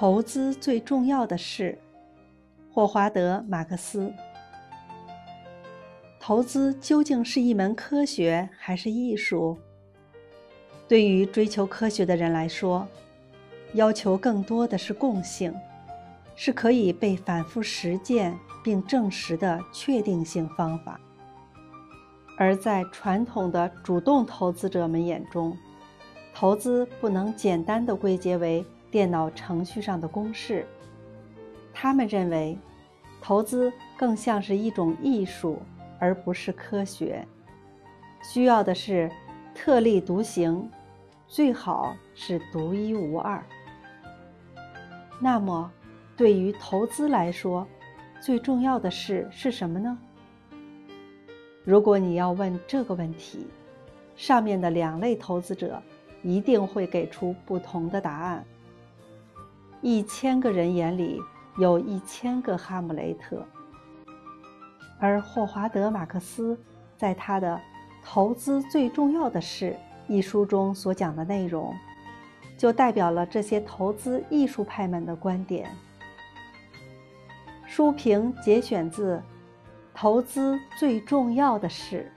投资最重要的是，霍华德·马克思。投资究竟是一门科学还是艺术？对于追求科学的人来说，要求更多的是共性，是可以被反复实践并证实的确定性方法；而在传统的主动投资者们眼中，投资不能简单的归结为电脑程序上的公式。他们认为，投资更像是一种艺术。而不是科学，需要的是特立独行，最好是独一无二。那么，对于投资来说，最重要的事是什么呢？如果你要问这个问题，上面的两类投资者一定会给出不同的答案。一千个人眼里有一千个哈姆雷特。而霍华德·马克思在他的《投资最重要的事》一书中所讲的内容，就代表了这些投资艺术派们的观点。书评节选自《投资最重要的事》。